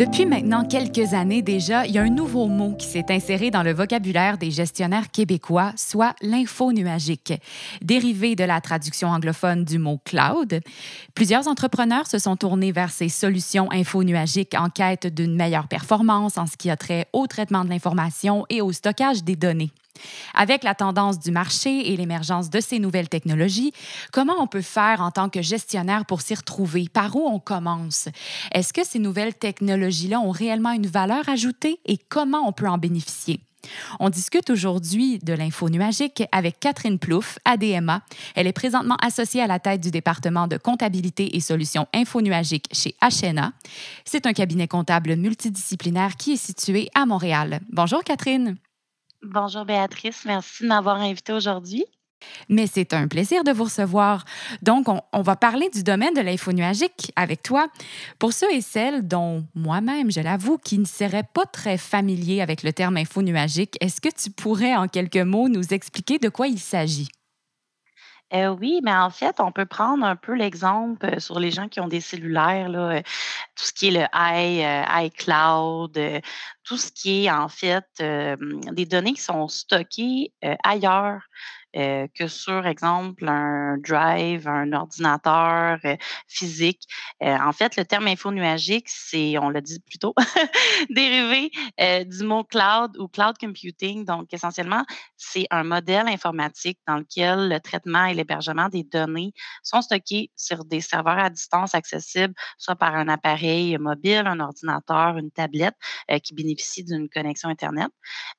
Depuis maintenant quelques années déjà, il y a un nouveau mot qui s'est inséré dans le vocabulaire des gestionnaires québécois, soit l'info nuagique. Dérivé de la traduction anglophone du mot cloud, plusieurs entrepreneurs se sont tournés vers ces solutions info nuagiques en quête d'une meilleure performance en ce qui a trait au traitement de l'information et au stockage des données. Avec la tendance du marché et l'émergence de ces nouvelles technologies, comment on peut faire en tant que gestionnaire pour s'y retrouver? Par où on commence? Est-ce que ces nouvelles technologies-là ont réellement une valeur ajoutée et comment on peut en bénéficier? On discute aujourd'hui de l'info nuagique avec Catherine Plouffe, ADMA. Elle est présentement associée à la tête du département de comptabilité et solutions info nuagiques chez HNA. C'est un cabinet comptable multidisciplinaire qui est situé à Montréal. Bonjour Catherine. Bonjour Béatrice, merci de m'avoir invitée aujourd'hui. Mais c'est un plaisir de vous recevoir. Donc, on, va parler du domaine de l'info nuagique avec toi. Pour ceux et celles dont moi-même, je l'avoue, qui ne seraient pas très familiers avec le terme info nuagique, est-ce que tu pourrais en quelques mots nous expliquer de quoi il s'agit? Euh, oui, mais en fait, on peut prendre un peu l'exemple euh, sur les gens qui ont des cellulaires, là, euh, tout ce qui est le i, iCloud, tout ce qui est en fait des données qui sont stockées ailleurs euh, que sur, exemple, un drive, un ordinateur euh, physique. Euh, en fait, le terme info nuagique, c'est, on l'a dit plus tôt, dérivé du mot cloud ou cloud computing. Donc, essentiellement, c'est un modèle informatique dans lequel le traitement et l'hébergement des données sont stockés sur des serveurs à distance accessibles, soit par un appareil mobile, un ordinateur, une tablette qui bénéficie d'une connexion Internet.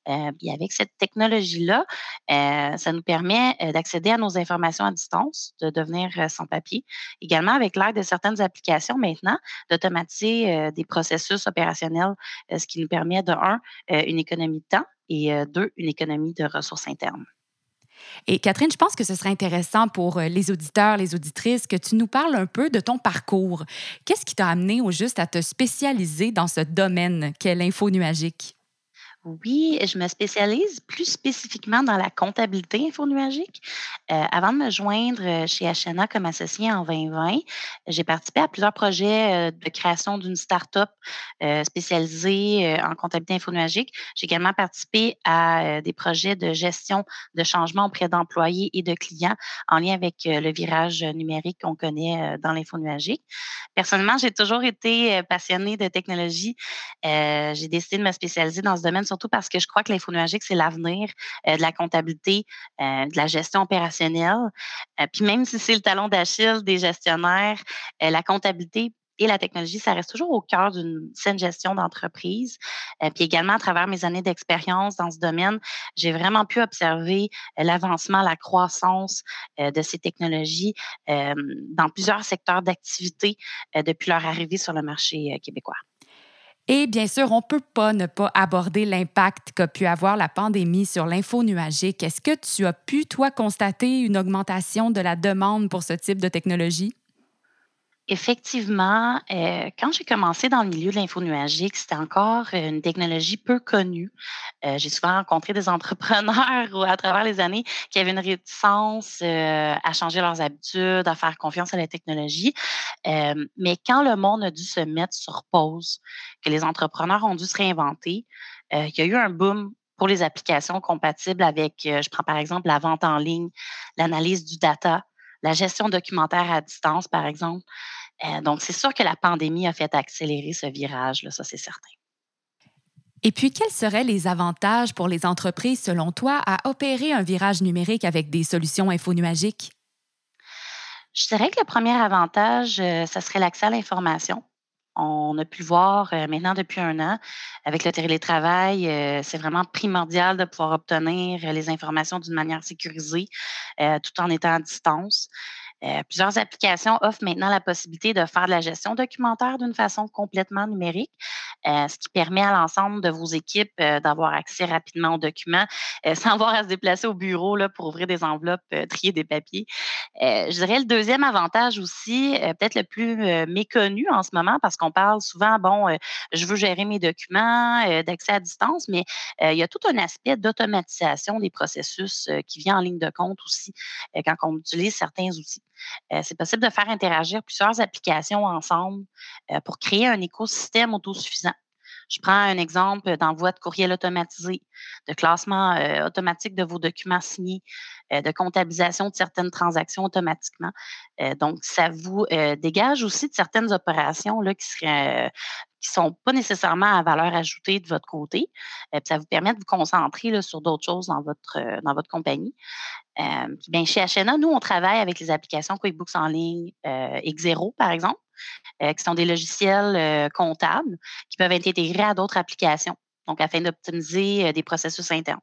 et avec cette technologie-là, ça nous permet euh, d'accéder à nos informations à distance, de devenir euh, sans papier. Également, avec l'aide de certaines applications maintenant, d'automatiser euh, des processus opérationnels, ce qui nous permet de, un, une économie de temps et deux, une économie de ressources internes. Et Catherine, je pense que ce serait intéressant pour les auditeurs, les auditrices, que tu nous parles un peu de ton parcours. Qu'est-ce qui t'a amené au juste à te spécialiser dans ce domaine qu'est l'info nuagique? Oui, je me spécialise plus spécifiquement dans la comptabilité infonuagique. Euh, avant de me joindre euh, chez HNA comme associé en 2020, j'ai participé à plusieurs projets euh, de création d'une start-up spécialisée en comptabilité infonuagique. J'ai également participé à des projets de gestion de changement auprès d'employés et de clients en lien avec le virage numérique qu'on connaît dans l'infonuagique. Personnellement, j'ai toujours été passionnée de technologie. j'ai décidé de me spécialiser dans ce domaine surtout parce que je crois que l'info nuagique, c'est l'avenir euh, de la comptabilité, euh, de la gestion opérationnelle. Euh, puis même si c'est le talon d'Achille des gestionnaires, la comptabilité et la technologie, ça reste toujours au cœur d'une saine gestion d'entreprise. puis également, à travers mes années d'expérience dans ce domaine, j'ai vraiment pu observer l'avancement, la croissance de ces technologies dans plusieurs secteurs d'activité depuis leur arrivée sur le marché québécois. Et bien sûr, on ne peut pas ne pas aborder l'impact qu'a pu avoir la pandémie sur l'info nuagique. Est-ce que tu as pu, toi, constater une augmentation de la demande pour ce type de technologie? Effectivement, euh, quand j'ai commencé dans le milieu de l'info nuagique, c'était encore une technologie peu connue. Euh, j'ai souvent rencontré des entrepreneurs à travers les années qui avaient une réticence euh, à changer leurs habitudes, à faire confiance à la technologie. mais quand le monde a dû se mettre sur pause, que les entrepreneurs ont dû se réinventer, il y a eu un boom pour les applications compatibles avec, je prends par exemple la vente en ligne, l'analyse du data, la gestion documentaire à distance, par exemple. Euh, donc, c'est sûr que la pandémie a fait accélérer ce virage, là, ça c'est certain. Et puis, quels seraient les avantages pour les entreprises, selon toi, à opérer un virage numérique avec des solutions infonuagiques? Je dirais que le premier avantage, euh, ça serait l'accès à l'information. On a pu le voir euh, maintenant depuis un an. Avec le télétravail, c'est vraiment primordial de pouvoir obtenir les informations d'une manière sécurisée tout en étant à distance. Euh, plusieurs applications offrent maintenant la possibilité de faire de la gestion documentaire d'une façon complètement numérique. euh, ce qui permet à l'ensemble de vos équipes euh, d'avoir accès rapidement aux documents sans avoir à se déplacer au bureau là, pour ouvrir des enveloppes, trier des papiers. je dirais le deuxième avantage aussi, peut-être le plus méconnu en ce moment, parce qu'on parle souvent, bon, je veux gérer mes documents, d'accès à distance, mais il y a tout un aspect d'automatisation des processus qui vient en ligne de compte aussi quand on utilise certains outils. C'est possible de faire interagir plusieurs applications ensemble pour créer un écosystème autosuffisant. Je prends un exemple d'envoi de courriel automatisé, de classement automatique de vos documents signés, de comptabilisation de certaines transactions automatiquement. donc, ça vous dégage aussi de certaines opérations là, qui ne sont pas nécessairement à valeur ajoutée de votre côté. ça vous permet de vous concentrer là, sur d'autres choses dans votre, dans votre compagnie. bien, chez HNA, nous, on travaille avec les applications QuickBooks en ligne, Xero, par exemple. Euh, qui sont des logiciels euh, comptables qui peuvent être intégrés à d'autres applications, donc afin d'optimiser euh, des processus internes.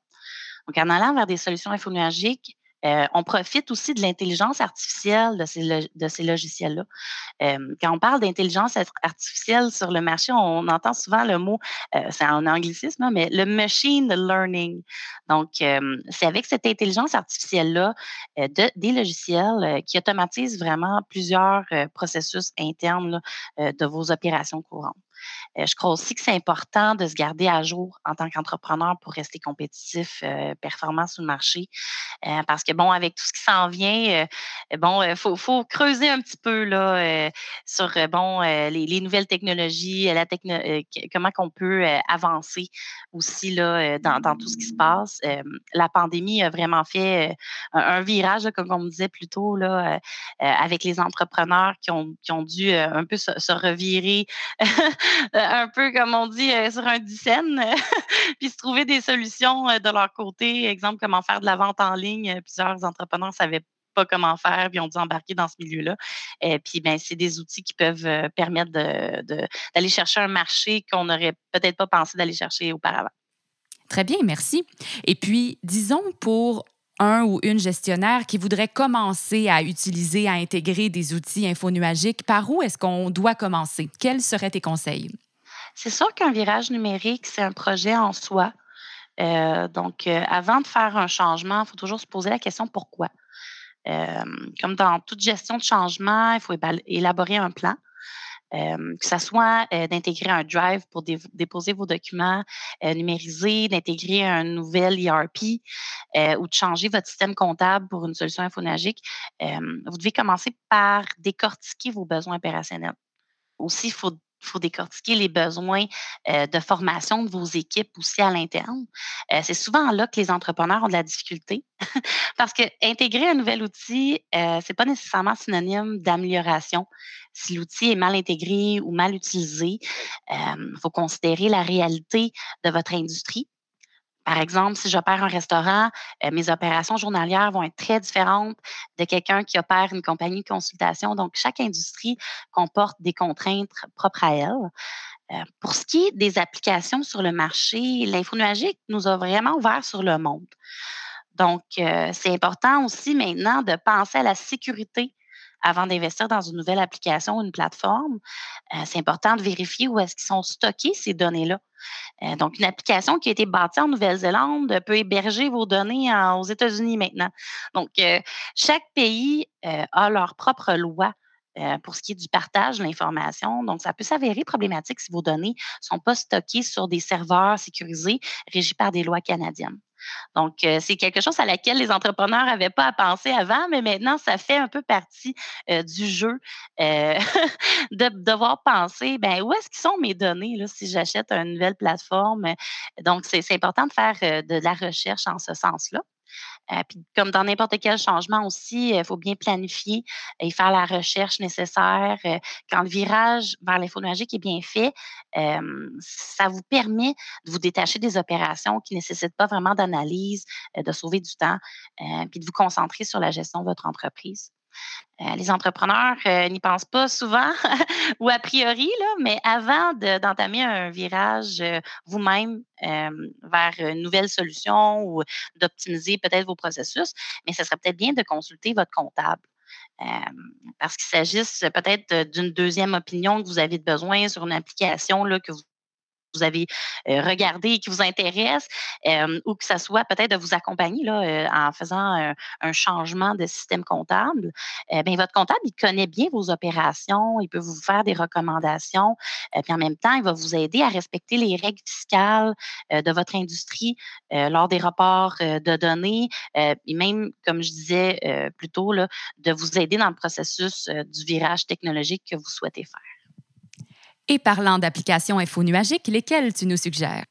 Donc, en allant vers des solutions infonuagiques, euh, on profite aussi de l'intelligence artificielle de ces, de ces logiciels-là. Euh, quand on parle d'intelligence artificielle sur le marché, on entend souvent le mot, euh, c'est un anglicisme, hein, mais le machine learning. Donc, c'est avec cette intelligence artificielle-là de, des logiciels qui automatisent vraiment plusieurs processus internes de vos opérations courantes. Euh, je crois aussi que c'est important de se garder à jour en tant qu'entrepreneur pour rester compétitif, euh, performant sur le marché. Euh, parce que, bon, avec tout ce qui s'en vient, bon, il faut, creuser un petit peu là, sur bon, les, nouvelles technologies, la comment qu'on peut avancer aussi là, dans, tout ce qui se passe. la pandémie a vraiment fait un, virage, comme on me disait plus tôt, là, avec les entrepreneurs qui ont, qui ont dû un peu se revirer un peu, comme on dit, euh, sur un dizaine, puis se trouver des solutions euh, de leur côté. Exemple, comment faire de la vente en ligne. Plusieurs entrepreneurs ne savaient pas comment faire, puis ont dû embarquer dans ce milieu-là. Et puis, ben, c'est des outils qui peuvent euh, permettre d'aller chercher un marché qu'on n'aurait peut-être pas pensé d'aller chercher auparavant. Très bien, merci. Et puis, disons pour un ou une gestionnaire qui voudrait commencer à utiliser, à intégrer des outils infonuagiques, par où est-ce qu'on doit commencer? Quels seraient tes conseils? C'est sûr qu'un virage numérique, c'est un projet en soi. Euh, donc, euh, avant de faire un changement, il faut toujours se poser la question pourquoi? Euh, comme dans toute gestion de changement, il faut élaborer un plan que ce soit d'intégrer un drive pour déposer vos documents numérisés, d'intégrer un nouvel ERP ou de changer votre système comptable pour une solution infonagique, vous devez commencer par décortiquer vos besoins opérationnels. Aussi, il faut décortiquer les besoins de formation de vos équipes aussi à l'interne. c'est souvent là que les entrepreneurs ont de la difficulté parce que intégrer un nouvel outil, ce n'est pas nécessairement synonyme d'amélioration. Si l'outil est mal intégré ou mal utilisé, il faut considérer la réalité de votre industrie par exemple, si j'opère un restaurant, euh, mes opérations journalières vont être très différentes de quelqu'un qui opère une compagnie de consultation. Donc, chaque industrie comporte des contraintes propres à elle. Euh, pour ce qui est des applications sur le marché, l'info nous a vraiment ouvert sur le monde. Donc, euh, c'est important aussi maintenant de penser à la sécurité avant d'investir dans une nouvelle application ou une plateforme, euh, c'est important de vérifier où est-ce qu'ils sont stockés ces données-là. Euh, donc, une application qui a été bâtie en Nouvelle-Zélande peut héberger vos données aux États-Unis maintenant. Donc, euh, chaque pays a leur propre loi pour ce qui est du partage de l'information. Donc, ça peut s'avérer problématique si vos données ne sont pas stockées sur des serveurs sécurisés régis par des lois canadiennes. Donc, euh, c'est quelque chose à laquelle les entrepreneurs n'avaient pas à penser avant, mais maintenant, ça fait un peu partie euh, du jeu euh, de devoir penser, ben où est-ce qu'ils sont mes données là, si j'achète une nouvelle plateforme? Donc, c'est important de faire de la recherche en ce sens-là. Euh, puis comme dans n'importe quel changement aussi, il faut bien planifier et faire la recherche nécessaire. Euh, quand le virage vers l'infonuagique est bien fait, ça vous permet de vous détacher des opérations qui ne nécessitent pas vraiment d'analyse, euh, de sauver du temps, puis de vous concentrer sur la gestion de votre entreprise. Euh, les entrepreneurs euh, n'y pensent pas souvent ou a priori, mais avant d'entamer un virage euh, vous-même vers une nouvelle solution ou d'optimiser peut-être vos processus, mais ce serait peut-être bien de consulter votre comptable. parce qu'il s'agisse peut-être d'une deuxième opinion que vous avez besoin sur une application que vous vous avez regardé et qui vous intéresse, ou que ça soit peut-être de vous accompagner là, en faisant un, changement de système comptable, bien, votre comptable, il connaît bien vos opérations, il peut vous faire des recommandations, puis en même temps, il va vous aider à respecter les règles fiscales de votre industrie lors des rapports de données, et même, comme je disais plus tôt, là, de vous aider dans le processus du virage technologique que vous souhaitez faire. Et parlant d'applications infonuagiques, lesquelles tu nous suggères?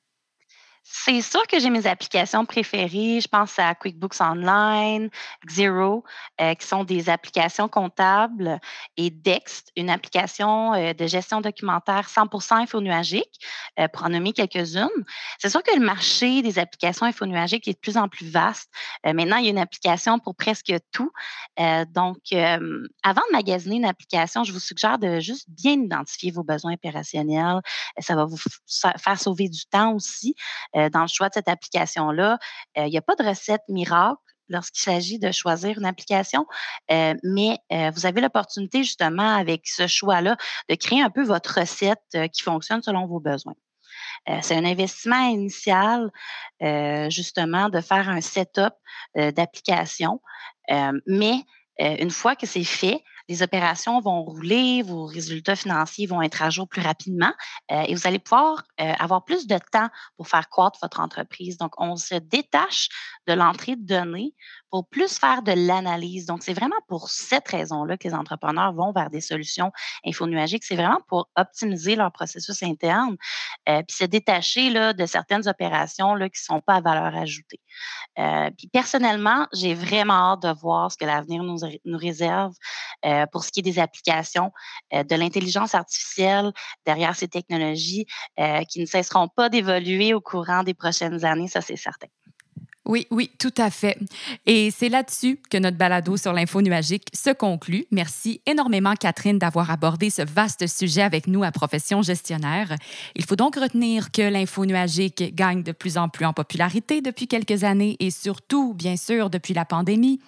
C'est sûr que j'ai mes applications préférées. Je pense à QuickBooks Online, Xero, euh, qui sont des applications comptables, et Dext, une application euh, de gestion documentaire 100% infonuagique, euh, pour en nommer quelques-unes. C'est sûr que le marché des applications infonuagiques est de plus en plus vaste. maintenant, il y a une application pour presque tout. donc, avant de magasiner une application, je vous suggère de juste bien identifier vos besoins opérationnels. Ça va vous faire sauver du temps aussi. Euh, dans le choix de cette application-là. Euh, il n'y a pas de recette miracle lorsqu'il s'agit de choisir une application, euh, mais vous avez l'opportunité justement avec ce choix-là de créer un peu votre recette qui fonctionne selon vos besoins. c'est un investissement initial, justement, de faire un setup d'application, mais une fois que c'est fait, les opérations vont rouler, vos résultats financiers vont être à jour plus rapidement euh, et vous allez pouvoir euh, avoir plus de temps pour faire croître votre entreprise. Donc, on se détache de l'entrée de données pour plus faire de l'analyse. Donc, c'est vraiment pour cette raison-là que les entrepreneurs vont vers des solutions infonuagiques. C'est vraiment pour optimiser leur processus interne, euh, puis se détacher de certaines opérations qui ne sont pas à valeur ajoutée. Personnellement, j'ai vraiment hâte de voir ce que l'avenir nous, réserve pour ce qui est des applications de l'intelligence artificielle derrière ces technologies qui ne cesseront pas d'évoluer au courant des prochaines années, ça c'est certain. Oui, oui, tout à fait. Et c'est là-dessus que notre balado sur l'info nuagique se conclut. Merci énormément, Catherine, d'avoir abordé ce vaste sujet avec nous à Profession Gestionnaire. Il faut donc retenir que l'info nuagique gagne de plus en plus en popularité depuis quelques années et surtout, bien sûr, depuis la pandémie.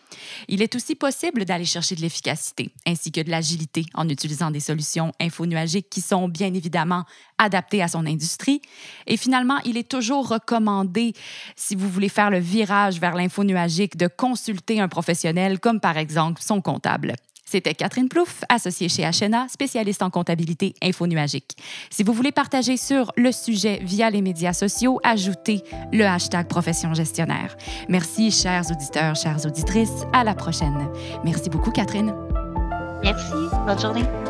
Il est aussi possible d'aller chercher de l'efficacité ainsi que de l'agilité en utilisant des solutions info nuagiques qui sont bien évidemment adaptées à son industrie. Et finalement, il est toujours recommandé, si vous voulez faire le virage vers l'info nuagique de consulter un professionnel comme par exemple son comptable. C'était Catherine Plouffe, associée chez HNA, spécialiste en comptabilité infonuagique. Si vous voulez partager sur le sujet via les médias sociaux, ajoutez le hashtag profession gestionnaire. Merci, chers auditeurs, chères auditrices. À la prochaine. Merci beaucoup, Catherine. Merci. Bonne journée.